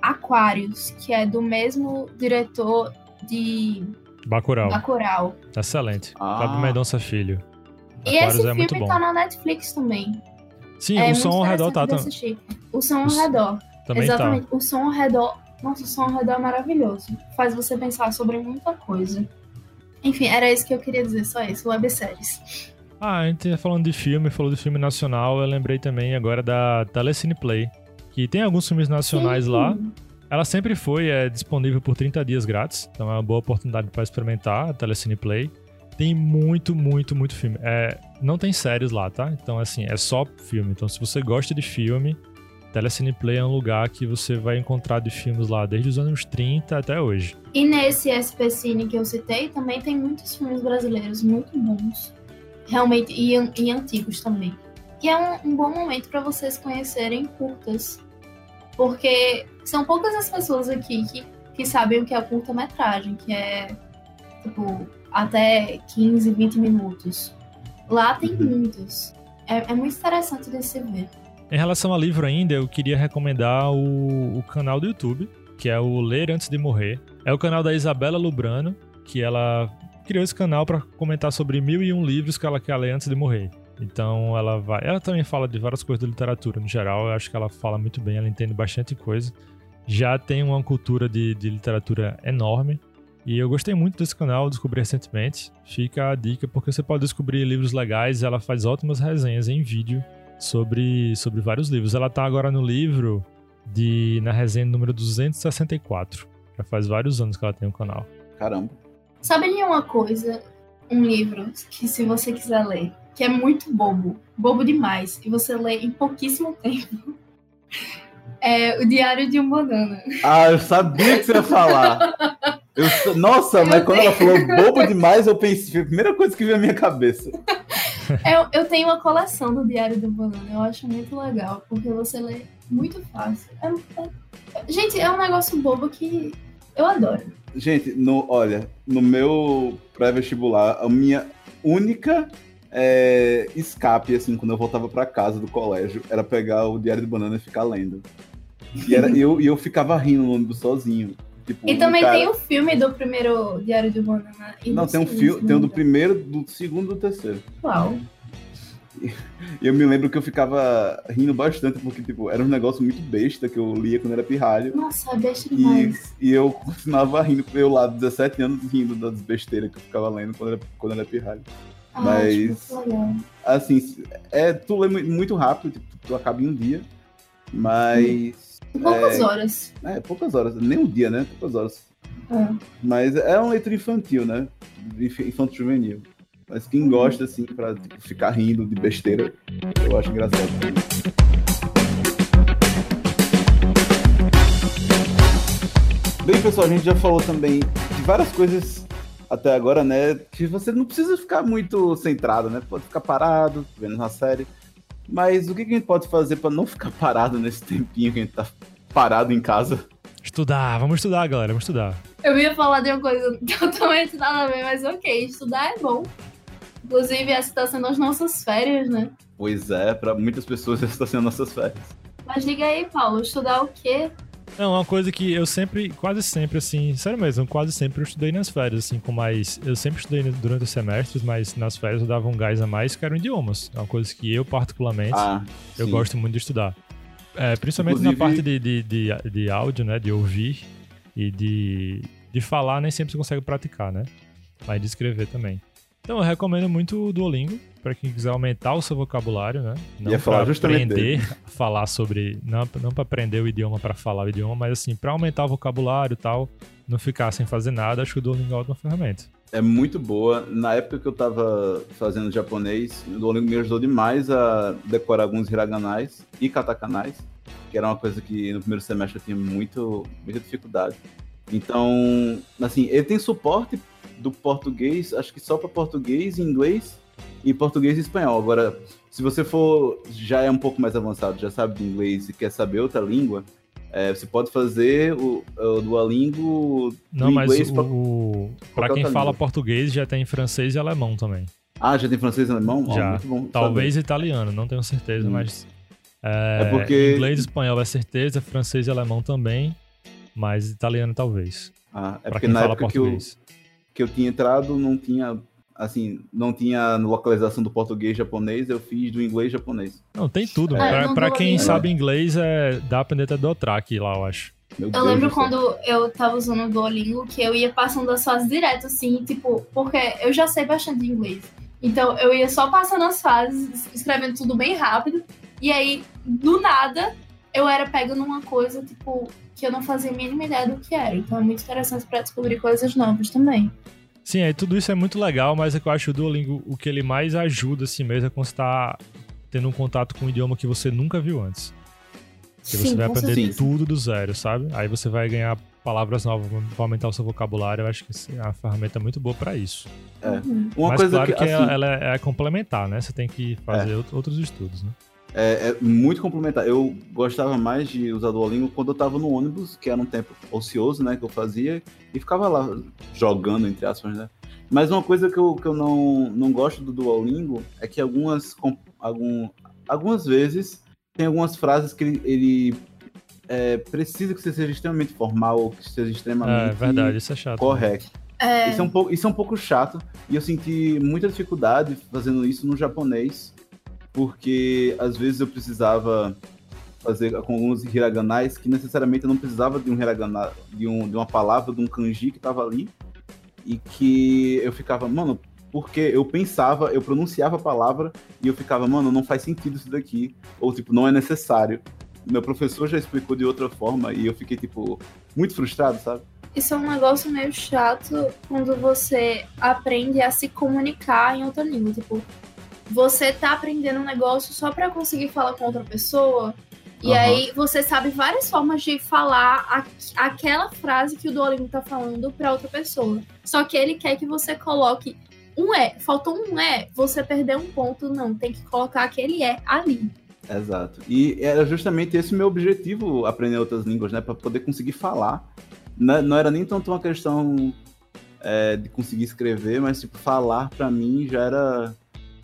Aquários, que é do mesmo diretor de Bacurau. Bacurau. Excelente. Ah. Fábio Mendonça Filho. E esse é filme tá na Netflix também. Sim, é o som ao redor tá. O som ao redor. Também tá. Exatamente. Tá. O som ao redor nossa, o som ao redor é maravilhoso. Faz você pensar sobre muita coisa. Enfim, era isso que eu queria dizer, só isso, webséries. Ah, a gente tá falando de filme, falou de filme nacional, eu lembrei também agora da Telecine Play, que tem alguns filmes nacionais Sim. lá. Ela sempre foi é, disponível por 30 dias grátis, então é uma boa oportunidade para experimentar a Telecine Play. Tem muito, muito, muito filme. É, não tem séries lá, tá? Então, assim, é só filme. Então, se você gosta de filme, Telecine Play é um lugar que você vai encontrar de filmes lá desde os anos 30 até hoje. E nesse SP Cine que eu citei, também tem muitos filmes brasileiros muito bons. Realmente, e, e antigos também. E é um, um bom momento para vocês conhecerem curtas. Porque são poucas as pessoas aqui que, que sabem o que é curta-metragem, que é, tipo, até 15, 20 minutos. Lá tem uhum. muitos. É, é muito interessante de se ver. Em relação a livro ainda, eu queria recomendar o, o canal do YouTube, que é o Ler Antes de Morrer. É o canal da Isabela Lubrano, que ela criou esse canal para comentar sobre mil e um livros que ela quer ler antes de morrer. Então ela vai. Ela também fala de várias coisas da literatura no geral. Eu acho que ela fala muito bem, ela entende bastante coisa. Já tem uma cultura de, de literatura enorme. E eu gostei muito desse canal, descobri recentemente. Fica a dica, porque você pode descobrir livros legais. Ela faz ótimas resenhas em vídeo sobre, sobre vários livros. Ela tá agora no livro de na resenha número 264. Já faz vários anos que ela tem o um canal. Caramba. Sabe de uma coisa, um livro que se você quiser ler, que é muito bobo, bobo demais, e você lê em pouquíssimo tempo. <laughs> É o Diário de um Banana. Ah, eu sabia que você ia falar. Eu, nossa, eu mas tenho... quando ela falou bobo demais, eu pensei, foi a primeira coisa que veio à minha cabeça. <laughs> eu, eu tenho uma coleção do Diário do Banana, eu acho muito legal, porque você lê muito fácil. É, é, gente, é um negócio bobo que eu adoro. Gente, no, olha, no meu pré-vestibular, a minha única é, escape, assim, quando eu voltava para casa do colégio, era pegar o Diário do Banana e ficar lendo. E era, eu, eu ficava rindo no ônibus sozinho. Tipo, E um também cara- tem o filme do primeiro Diário de Banana. e Não, tem um filme, tem o não do me primeiro, do segundo e do terceiro. Qual? E eu me lembro que eu ficava rindo bastante, porque, tipo, era um negócio muito besta que eu lia quando era pirralho. Nossa, é besta E, demais. e eu continuava rindo, eu lá, 17 anos, rindo das besteiras que eu ficava lendo quando era, quando era pirralho. Ah, mas-. Assim, é, tu lê mu- muito rápido, tipo, tu acaba em um dia, mas. Poucas horas. É, poucas horas, nem um dia, né? Poucas horas. É. Mas é uma leitura infantil, né? Inf- Infanto juvenil. Mas quem gosta, assim, pra tipo, ficar rindo de besteira, eu acho engraçado. Bem, pessoal, a gente já falou também de várias coisas até agora, né? Que você não precisa ficar muito centrado, né? Pode ficar parado, vendo uma série. Mas o que que a gente pode fazer pra não ficar <laughs> parado nesse tempinho que a gente tá parado em casa? Estudar, vamos estudar, galera, vamos estudar. Eu ia falar de uma coisa <laughs> totalmente nada a ver, mas ok, estudar é bom. Inclusive, essa está sendo as nossas férias, né? Pois é, pra muitas pessoas <laughs> essa está sendo nossas férias. Mas diga aí, Paulo, estudar o quê? Não, uma coisa que eu sempre, quase sempre, assim, sério mesmo, quase sempre eu estudei nas férias, assim, com mais. Eu sempre estudei durante os semestres, mas nas férias eu dava um gás a mais que eram idiomas. É uma coisa que eu, particularmente, Ah, eu gosto muito de estudar. É, principalmente Inclusive- na parte de, de, de, de áudio, né? De ouvir e de, de falar, nem sempre você consegue praticar, né? Mas de escrever também. Então eu recomendo muito o Duolingo, para quem quiser aumentar o seu vocabulário, né? Não Ia falar justamente aprender a falar sobre. Não, não para aprender o idioma para falar o idioma, mas assim, para aumentar o vocabulário e tal, não ficar sem fazer nada, acho que o Duolingo é uma ótima ferramenta. É muito boa. Na época que eu tava fazendo japonês, o Duolingo me ajudou demais a decorar alguns hiraganais e katakanais, que era uma coisa que no primeiro semestre eu tinha muito, muita dificuldade. Então, assim, ele tem suporte do português, acho que só para português, inglês e português e espanhol. Agora, se você for já é um pouco mais avançado, já sabe de inglês e quer saber outra língua, é, você pode fazer o, o Duolingo Não, mas inglês o, para quem fala língua. português já tem francês e alemão também. Ah, já tem francês e alemão? Já. bom Talvez italiano, não tenho certeza, Hum. mas. É, É porque- Inglês e espanhol é certeza, francês e alemão também, mas italiano talvez. Ah, é pra porque quem na fala época que eu, português. que eu tinha entrado, não tinha, assim, não tinha localização do português japonês, eu fiz do inglês japonês. Não, tem tudo. É, pra, pra quem sabe inglês, é, dá pra aprender até do track lá, eu acho. Meu Eu Deus lembro quando eu tava usando o Duolingo que eu ia passando as fases direto, assim, tipo, porque eu já sei bastante inglês. Então eu ia só passando as fases, escrevendo tudo bem rápido. E aí, do nada, eu era pega numa coisa, tipo, que eu não fazia a mínima ideia do que era. Então é muito interessante pra descobrir coisas novas também. Sim, aí tudo isso é muito legal, mas é que eu acho que o Duolingo, o que ele mais ajuda assim mesmo é quando você tá tendo um contato com um idioma que você nunca viu antes. Que você vai aprender certeza. tudo do zero, sabe? Aí você vai ganhar palavras novas, vai aumentar o seu vocabulário. Eu acho que é uma ferramenta muito boa pra isso. Uhum. Uma Mas coisa claro que, que, assim, ela, ela é, é complementar, né? Você tem que fazer out- outros estudos, né? É, é muito complementar. Eu gostava mais de usar Duolingo quando eu tava no ônibus, que era um tempo ocioso, né, que eu fazia, e ficava lá jogando, entre aspas, né. Mas uma coisa que eu, que eu não, não gosto do Duolingo é que algumas, algum, algumas vezes tem algumas frases que ele, ele, é, precisa que você seja extremamente formal ou que seja extremamente É verdade, isso é chato. correto. É, Isso é, um pouco, isso é um pouco chato e eu senti muita dificuldade fazendo isso no japonês, porque às vezes eu precisava fazer com alguns hiraganais que necessariamente eu não precisava de um hiragana, de, um, de uma palavra, de um kanji que estava ali e que eu ficava, mano, porque eu pensava, eu pronunciava a palavra e eu ficava, mano, não faz sentido isso daqui, ou tipo, não é necessário. Meu professor já explicou de outra forma e eu fiquei, tipo, muito frustrado, sabe? Isso é um negócio meio chato quando você aprende a se comunicar em outra língua. Tipo, você tá aprendendo um negócio só pra conseguir falar com outra pessoa. E Aham. aí você sabe várias formas de falar a- aquela frase que o Duolingo tá falando pra outra pessoa. Só que ele quer que você coloque um é. Faltou um é, você perdeu um ponto. Não, tem que colocar aquele é ali. Exato. E era justamente esse o meu objetivo, aprender outras línguas, né? Para poder conseguir falar. Não, não era nem tanto uma questão é, de conseguir escrever, mas tipo falar para mim já era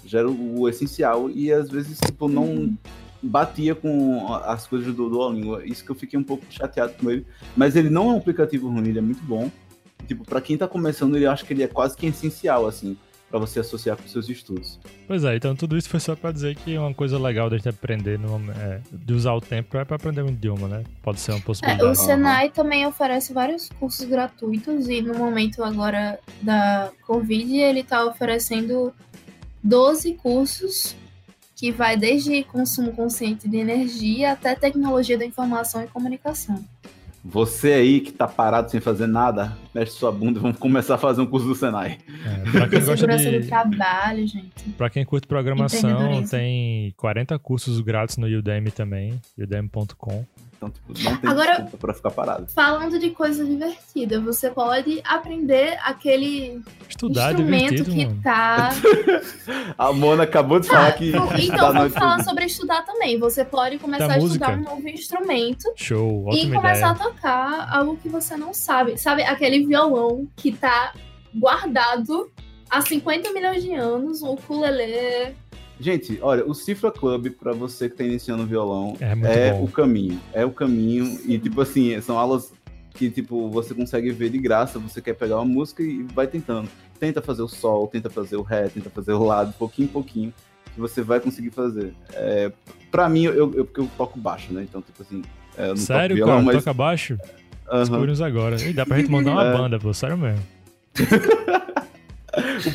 já era o essencial e às vezes tipo não batia com as coisas do Duolingo. Isso que eu fiquei um pouco chateado com ele. Mas ele não é um aplicativo ruim, ele é muito bom. Tipo, para quem tá começando, ele acho que ele é quase que essencial, assim para você associar com seus estudos. Pois é, então tudo isso foi só para dizer que uma coisa legal de aprender, no, é, de usar o tempo é para aprender um idioma, né? Pode ser uma possibilidade. É, o Senai uhum. também oferece vários cursos gratuitos e no momento agora da Covid ele está oferecendo 12 cursos que vai desde consumo consciente de energia até tecnologia da informação e comunicação. Você aí que tá parado sem fazer nada, mexe sua bunda e vamos começar a fazer um curso do Senai. É, pra quem gosta de... do trabalho, gente. Pra quem curte programação, tem 40 cursos grátis no Udemy também, udemy.com. Então, tipo, não tem Agora, desculpa pra ficar parado. Falando de coisa divertida, você pode aprender aquele Estudar instrumento que mano. tá. <laughs> a Mona acabou de falar ah, que. Então, <laughs> vamos falar sobre estudar também. Você pode começar da a música. estudar um novo instrumento. Show, E começar ideia. a tocar algo que você não sabe. Sabe, aquele violão que tá guardado há 50 milhões de anos, o ukulele Gente, olha, o Cifra Club, para você que tá iniciando violão, é, é o caminho. É o caminho. E, tipo assim, são aulas que, tipo, você consegue ver de graça. Você quer pegar uma música e vai tentando. Tenta fazer o sol, tenta fazer o ré, tenta fazer o lado, pouquinho em pouquinho, que você vai conseguir fazer. É, pra mim, eu, eu, porque eu toco baixo, né? Então, tipo assim. É, não Sério, toco violão, cara? Mas... Toca baixo? Uhum. Descobrimos agora. E dá pra gente mandar uma <laughs> é. banda, pô. Sério mesmo. <laughs>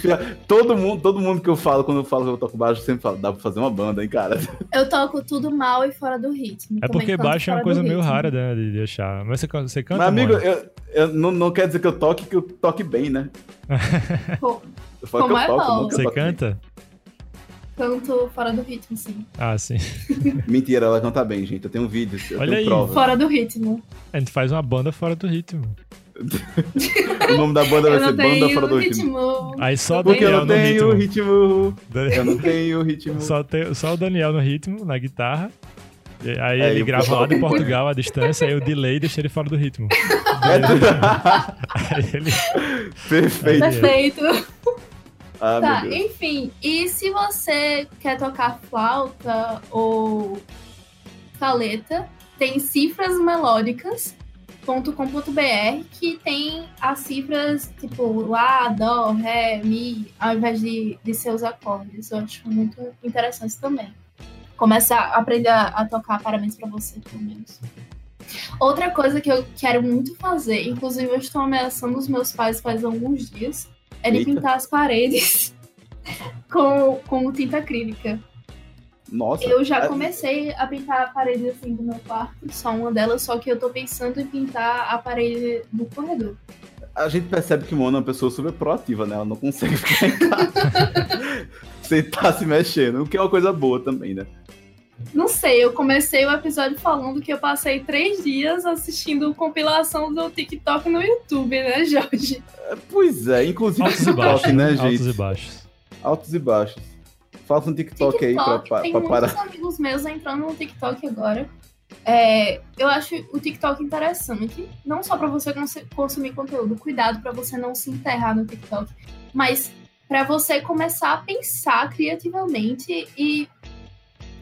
Pior, todo, mundo, todo mundo que eu falo, quando eu falo que eu toco baixo, sempre fala, dá pra fazer uma banda, hein, cara? Eu toco tudo mal e fora do ritmo. É porque baixo é uma coisa meio rara né, de deixar. Mas você, você canta, Mas, amigo, eu, eu, não, não quer dizer que eu toque, que eu toque bem, né? <laughs> Pô, eu falo como que eu é toco, bom. Você canta? Canto fora do ritmo, sim. Ah, sim. <laughs> Mentira, ela canta bem, gente. Eu tenho vídeos, eu Olha tenho aí. Prova. Fora do ritmo. A gente faz uma banda fora do ritmo. O nome da banda vai ser Banda Fora do Ritmo. Aí só Porque Daniel eu não tenho ritmo. ritmo. Eu não tenho ritmo. Só, tem, só o Daniel no ritmo, na guitarra. Aí é, ele grava lá de <laughs> Portugal à distância, aí o delay deixa ele fora do ritmo. <laughs> aí ele... Perfeito. Perfeito. Ah, tá, enfim. E se você quer tocar flauta ou caleta, tem cifras melódicas .com.br que tem as cifras tipo Lá, Dó, Ré, Mi, ao invés de, de seus acordes. Eu acho muito interessante também. Começar a aprender a, a tocar parabéns para você, pelo menos. Outra coisa que eu quero muito fazer, inclusive eu estou ameaçando os meus pais faz alguns dias, é de Eita. pintar as paredes <laughs> com, com tinta acrílica. Nossa. Eu já é... comecei a pintar a parede assim do meu quarto, só uma delas, só que eu tô pensando em pintar a parede do corredor. A gente percebe que Mona é uma pessoa super proativa, né? Ela não consegue <laughs> ficar em casa sem estar tá se mexendo, o que é uma coisa boa também, né? Não sei, eu comecei o episódio falando que eu passei três dias assistindo compilação do TikTok no YouTube, né, Jorge? É, pois é, inclusive Altos TikTok, baixos, né, gente? Altos e baixos. Altos e baixos. Faça um TikTok, TikTok aí pra, pra, tem pra parar. Tem muitos amigos meus entrando no TikTok agora. É, eu acho o TikTok interessante, não só para você consumir conteúdo, cuidado para você não se enterrar no TikTok, mas para você começar a pensar criativamente e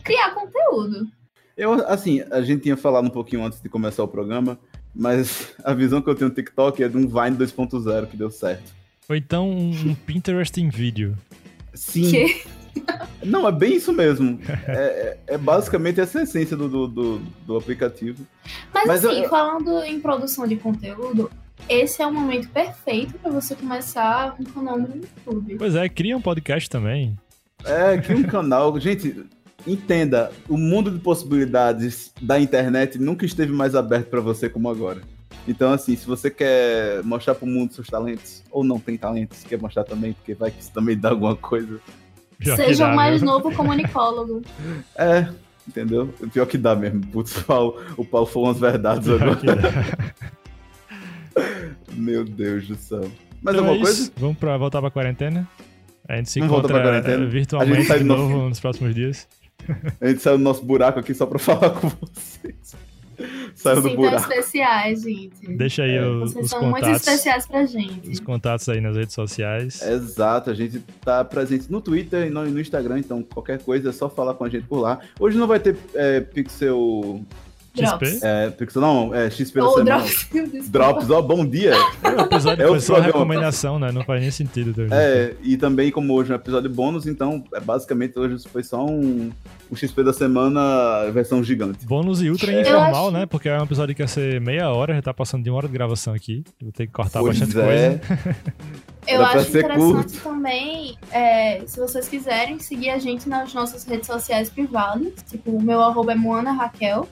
criar conteúdo. Eu, assim, a gente tinha falado um pouquinho antes de começar o programa, mas a visão que eu tenho no TikTok é de um Vine 2.0 que deu certo. Ou então um Pinterest em vídeo. Sim. Que? Não, é bem isso mesmo. <laughs> É, é, é basicamente essa essência do, do, do, do aplicativo. Mas, Mas assim, eu... falando em produção de conteúdo, esse é o momento perfeito para você começar um canal no YouTube. Pois é, cria um podcast também. É, cria um <laughs> canal. Gente, entenda, o mundo de possibilidades da internet nunca esteve mais aberto para você como agora. Então, assim, se você quer mostrar para o mundo seus talentos, ou não tem talentos, quer mostrar também, porque vai que isso também dá alguma coisa, Seja o mais novo comunicólogo. <laughs> É, entendeu? Pior que dá mesmo. Putz, o Paulo, o Paulo falou umas verdades agora. <laughs> Meu Deus do céu. Mas então alguma é coisa? Vamos pra, voltar pra quarentena? A gente se Vamos encontra virtualmente de novo nosso... nos próximos dias. <laughs> A gente saiu do nosso buraco aqui só pra falar com vocês. Saiu Se do buraco. especiais, gente. Deixa aí o- Vocês os são muito contatos. especiais pra gente. Os contatos aí nas redes sociais. Exato, a gente tá presente no Twitter e no, no Instagram, então qualquer coisa é só falar com a gente por lá. Hoje não vai ter é, Pixel. Drops. É, Pixel não, é XP da Ou semana. Drops. <laughs> Drops, ó, bom dia! O episódio <laughs> É o foi só uma programa. recomendação, né? Não faz nem sentido. também. É, e também como hoje é um episódio bônus, então é basicamente hoje foi só um, um XP da semana versão gigante. Bônus e ultra Eu informal, acho- né? Porque é um episódio que ia ser meia hora, já tá passando de uma hora de gravação aqui. Vou ter que cortar Pois bastante é. coisa. Eu Era acho interessante curto. também, é, se vocês quiserem, seguir a gente nas nossas redes sociais privadas. Tipo, o meu arroba é Moana Raquel.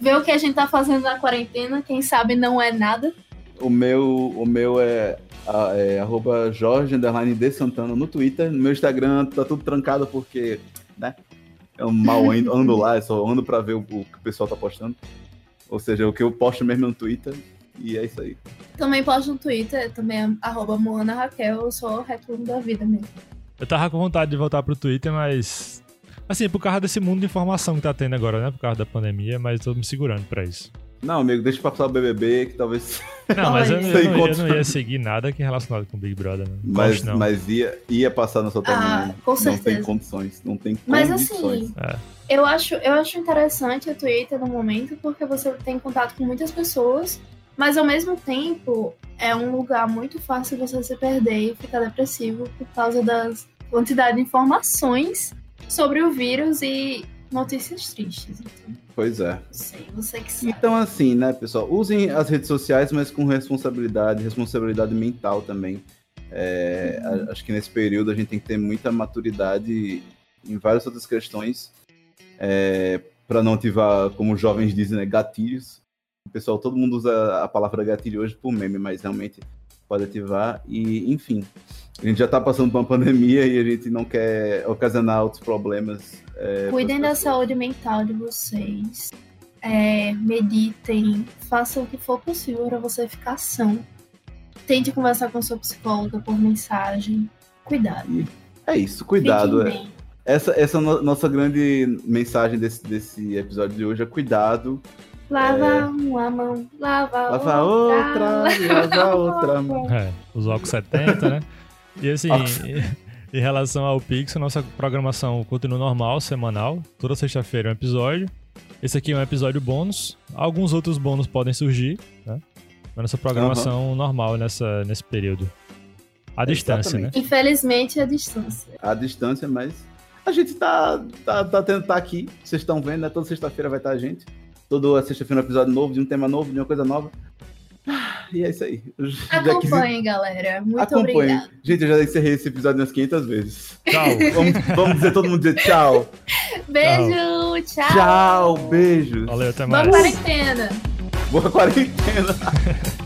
Ver o que a gente tá fazendo na quarentena, quem sabe não é nada. O meu, o meu é, é arroba Jorge underline de Santana no Twitter. No meu Instagram tá tudo trancado porque, né? Eu mal ando, ando lá, eu só ando pra ver o, o que o pessoal tá postando. Ou seja, o que eu posto mesmo no Twitter. E é isso aí. Também posto no Twitter, também é arroba Moana Raquel, eu sou retorno da vida mesmo. Eu tava com vontade de voltar pro Twitter, mas. Assim, por causa desse mundo de informação que tá tendo agora, né? Por causa da pandemia, mas tô me segurando pra isso. Não, amigo, deixa pra passar o BBB, que talvez. Não, mas eu, eu não, eu não ia seguir nada que é relacionado com Big Brother. Não. Mas, Gosto, não. mas ia, ia passar na sua Ah, timeline. com Não tem certeza. condições. Não tem Mas condições. assim, É. eu acho, eu acho interessante o Twitter no momento, porque você tem contato com muitas pessoas, mas ao mesmo tempo é um lugar muito fácil você se perder e ficar depressivo por causa das quantidade de informações sobre o vírus e notícias tristes. Então, Pois é. sei, você que sabe. Então, assim, né, pessoal? Usem as redes sociais, mas com responsabilidade, responsabilidade mental também. É, a- acho que nesse período a gente tem que ter muita maturidade em várias outras questões para não ativar, como os jovens dizem, né, gatilhos. O pessoal, todo mundo usa a palavra gatilho hoje por meme, mas realmente pode ativar. E, enfim, a gente já está passando por uma pandemia e a gente não quer ocasionar outros problemas. é, Cuidem da saúde mental de vocês. É, meditem, façam o que for possível para você ficar são. Tente conversar com sua psicóloga por mensagem. Cuidado. É isso, cuidado. É. Essa, essa é a no- nossa grande mensagem desse, desse episódio de hoje é cuidado. Lava uma mão, lava, Lava outra, lava outra mão. É, os óculos 70, né? <laughs> E assim, em relação ao Pixel, nossa programação continua normal, semanal. Toda sexta-feira é um episódio. Esse aqui é um episódio bônus. Alguns outros bônus podem surgir, né? Mas nossa programação normal nessa, nesse período. À distância, né? Exatamente. Infelizmente, a distância. À distância, mas a gente tá, tá, tá tendo tá aqui. Vocês estão vendo, né? Toda sexta-feira vai estar a gente. Toda sexta-feira um episódio novo, de um tema novo, de uma coisa nova. E é isso aí. Quis- Acompanhem, galera. Muito Acompanhem. obrigada. Gente, eu já encerrei esse episódio umas 500 vezes. Tchau. <laughs> Vamos, vamos dizer todo mundo dizer tchau. Beijo, tchau. Tchau, beijos. Valeu, até Boa mais. quarentena. Boa quarentena. <laughs>